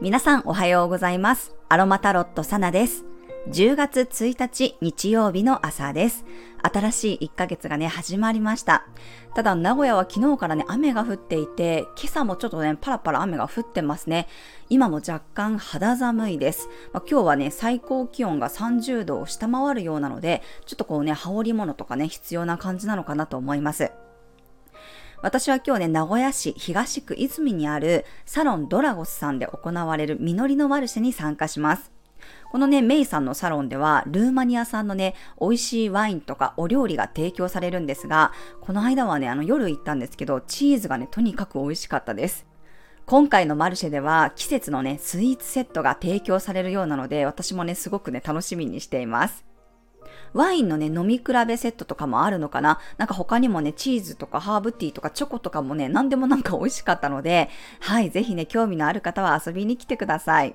皆さんおはようございます。アロマタロットサナです。10月1日日曜日の朝です。新しい1ヶ月がね、始まりました。ただ、名古屋は昨日からね、雨が降っていて、今朝もちょっとね、パラパラ雨が降ってますね。今も若干肌寒いです。まあ、今日はね、最高気温が30度を下回るようなので、ちょっとこうね、羽織物とかね、必要な感じなのかなと思います。私は今日ね、名古屋市東区泉にあるサロンドラゴスさんで行われる実りのマルシェに参加します。このね、メイさんのサロンでは、ルーマニア産のね、美味しいワインとかお料理が提供されるんですが、この間はね、あの夜行ったんですけど、チーズがね、とにかく美味しかったです。今回のマルシェでは季節のね、スイーツセットが提供されるようなので、私もね、すごくね、楽しみにしています。ワインのね、飲み比べセットとかもあるのかな？なんか他にもね、チーズとかハーブティーとかチョコとかもね、何でもなんか美味しかったので、はい、ぜひね、興味のある方は遊びに来てください。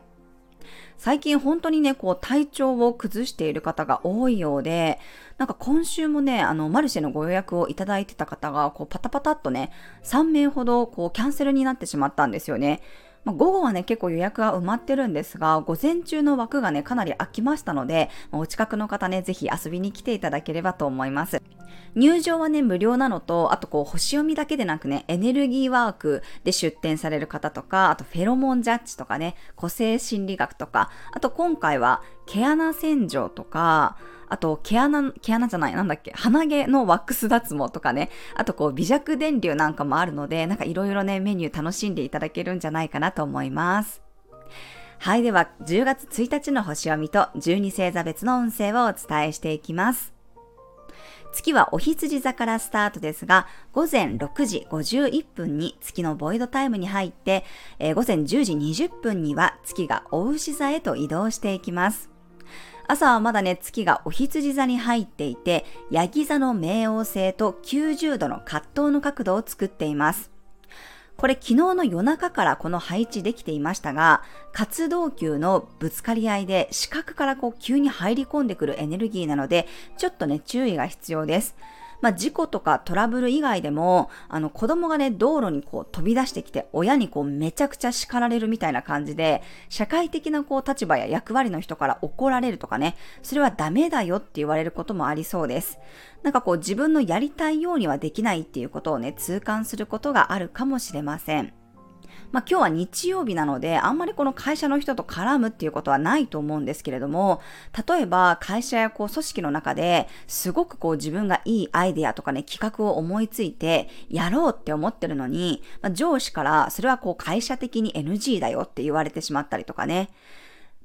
最近本当にね、こう体調を崩している方が多いようで、なんか今週もね、あの、マルシェのご予約をいただいてた方が、こうパタパタっとね、3名ほどこうキャンセルになってしまったんですよね。ま、午後はね、結構予約が埋まってるんですが、午前中の枠がね、かなり空きましたので、お近くの方ね、ぜひ遊びに来ていただければと思います。入場はね、無料なのと、あとこう、星読みだけでなくね、エネルギーワークで出展される方とか、あとフェロモンジャッジとかね、個性心理学とか、あと今回は毛穴洗浄とか、あと、毛穴、毛穴じゃない、なんだっけ、鼻毛のワックス脱毛とかね、あとこう、微弱電流なんかもあるので、なんかいろいろね、メニュー楽しんでいただけるんじゃないかなと思います。はい、では、10月1日の星読みと12星座別の運勢をお伝えしていきます。月はお羊座からスタートですが、午前6時51分に月のボイドタイムに入って、えー、午前10時20分には月がお牛座へと移動していきます。朝はまだね、月がお羊座に入っていて、ヤギ座の冥王星と90度の葛藤の角度を作っています。これ昨日の夜中からこの配置できていましたが、活動球のぶつかり合いで四角からこう急に入り込んでくるエネルギーなので、ちょっとね、注意が必要です。まあ、事故とかトラブル以外でも、あの、子供がね、道路にこう飛び出してきて、親にこうめちゃくちゃ叱られるみたいな感じで、社会的なこう立場や役割の人から怒られるとかね、それはダメだよって言われることもありそうです。なんかこう自分のやりたいようにはできないっていうことをね、痛感することがあるかもしれません。まあ、今日は日曜日なので、あんまりこの会社の人と絡むっていうことはないと思うんですけれども、例えば会社やこう組織の中ですごくこう自分がいいアイデアとかね、企画を思いついてやろうって思ってるのに、まあ、上司からそれはこう会社的に NG だよって言われてしまったりとかね。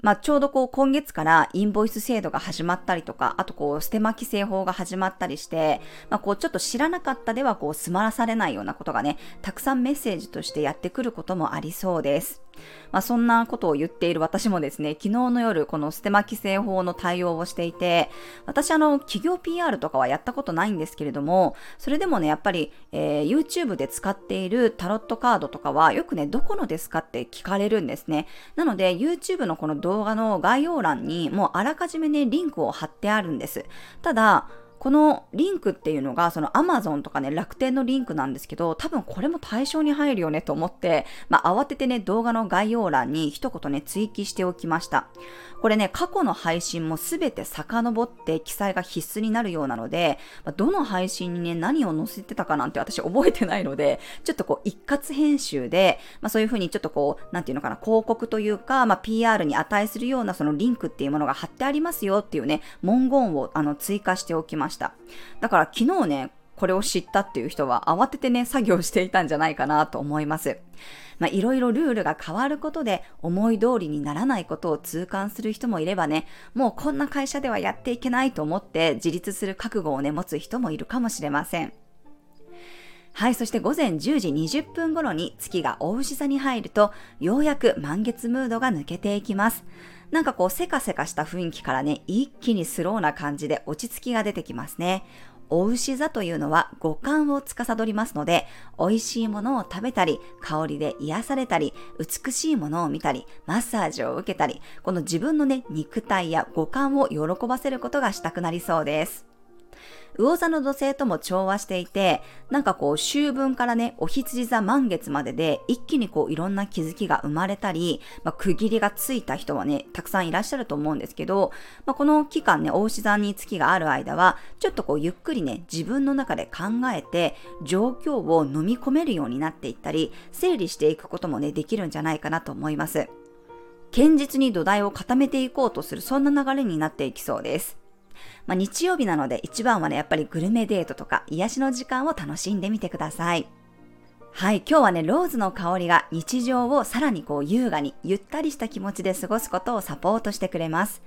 まあ、ちょうどこう今月からインボイス制度が始まったりとか、あとこう、捨て巻き製法が始まったりして、まあ、こう、ちょっと知らなかったではこう、済まらされないようなことがね、たくさんメッセージとしてやってくることもありそうです。まあ、そんなことを言っている私もですね、昨日の夜、この捨て巻き製法の対応をしていて、私あの、企業 PR とかはやったことないんですけれども、それでもね、やっぱり、えー、YouTube で使っているタロットカードとかは、よくね、どこのですかって聞かれるんですね。なので、YouTube のこの動画の概要欄に、もうあらかじめね、リンクを貼ってあるんです。ただ、このリンクっていうのが、その Amazon とかね、楽天のリンクなんですけど、多分これも対象に入るよねと思って、まあ、慌ててね、動画の概要欄に一言ね、追記しておきました。これね、過去の配信もすべて遡って記載が必須になるようなので、まあ、どの配信にね、何を載せてたかなんて私覚えてないので、ちょっとこう、一括編集で、まあ、そういうふうにちょっとこう、なんていうのかな、広告というか、まあ、PR に値するようなそのリンクっていうものが貼ってありますよっていうね、文言をあの追加しておきましたした。だから昨日ね、これを知ったっていう人は慌ててね、作業していたんじゃないかなと思います。まあ、いろいろルールが変わることで思い通りにならないことを痛感する人もいればね、もうこんな会社ではやっていけないと思って自立する覚悟をね、持つ人もいるかもしれません。はい、そして午前10時20分頃に月が大牛座に入ると、ようやく満月ムードが抜けていきます。なんかこうせかせかした雰囲気からね、一気にスローな感じで落ち着きが出てきますね。お牛座というのは五感を司りますので、美味しいものを食べたり、香りで癒されたり、美しいものを見たり、マッサージを受けたり、この自分のね、肉体や五感を喜ばせることがしたくなりそうです。魚座の土星とも調和していて、なんかこう秋分からね、お羊座満月までで一気にこういろんな気づきが生まれたり、まあ、区切りがついた人はね、たくさんいらっしゃると思うんですけど、まあ、この期間ね、大牛座に月がある間は、ちょっとこうゆっくりね、自分の中で考えて、状況を飲み込めるようになっていったり、整理していくこともね、できるんじゃないかなと思います。堅実に土台を固めていこうとする、そんな流れになっていきそうです。まあ、日曜日なので一番はね、やっぱりグルメデートとか癒しの時間を楽しんでみてください。はい、今日はね、ローズの香りが日常をさらにこう優雅に、ゆったりした気持ちで過ごすことをサポートしてくれます。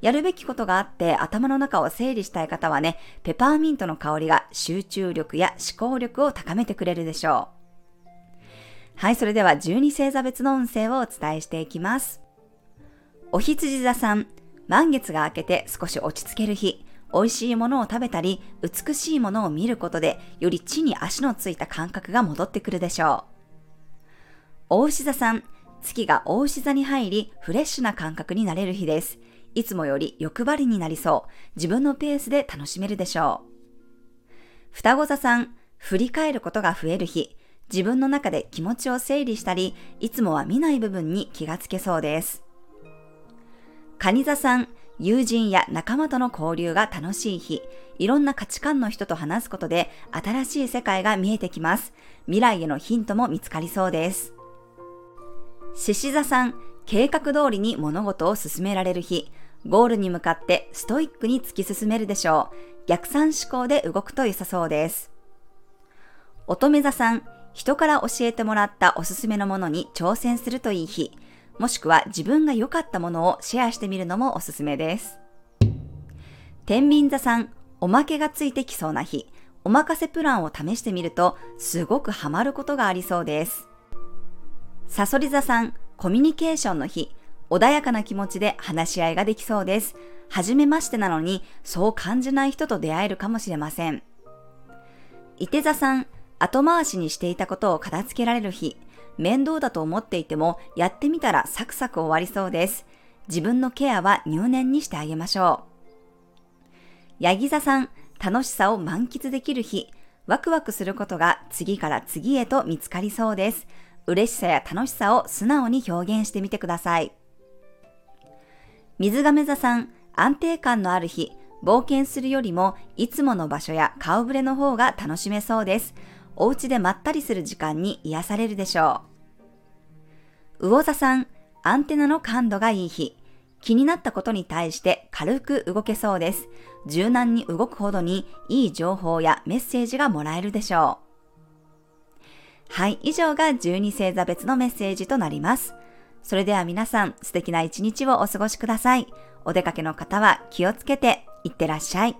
やるべきことがあって頭の中を整理したい方はね、ペパーミントの香りが集中力や思考力を高めてくれるでしょう。はい、それでは12星座別の運勢をお伝えしていきます。お羊座さん、満月が明けて少し落ち着ける日、美味しいものを食べたり、美しいものを見ることで、より地に足のついた感覚が戻ってくるでしょう。大牛座さん、月が大牛座に入り、フレッシュな感覚になれる日です。いつもより欲張りになりそう。自分のペースで楽しめるでしょう。双子座さん、振り返ることが増える日。自分の中で気持ちを整理したり、いつもは見ない部分に気がつけそうです。蟹座さん、友人や仲間との交流が楽しい日、いろんな価値観の人と話すことで新しい世界が見えてきます。未来へのヒントも見つかりそうです。獅子座さん、計画通りに物事を進められる日、ゴールに向かってストイックに突き進めるでしょう。逆算思考で動くと良さそうです。乙女座さん、人から教えてもらったおすすめのものに挑戦するといい日、もしくは自分が良かったものをシェアしてみるのもおすすめです。天秤座さん、おまけがついてきそうな日、おまかせプランを試してみると、すごくハマることがありそうです。さそり座さん、コミュニケーションの日、穏やかな気持ちで話し合いができそうです。はじめましてなのに、そう感じない人と出会えるかもしれません。伊手座さん、後回しにしていたことを片付けられる日、面倒だと思っていても、やってみたらサクサク終わりそうです。自分のケアは入念にしてあげましょう。ヤギ座さん、楽しさを満喫できる日、ワクワクすることが次から次へと見つかりそうです。嬉しさや楽しさを素直に表現してみてください。水亀座さん、安定感のある日、冒険するよりもいつもの場所や顔ぶれの方が楽しめそうです。お家でまったりする時間に癒されるでしょう。魚座さん、アンテナの感度がいい日。気になったことに対して軽く動けそうです。柔軟に動くほどにいい情報やメッセージがもらえるでしょう。はい、以上が12星座別のメッセージとなります。それでは皆さん素敵な一日をお過ごしください。お出かけの方は気をつけていってらっしゃい。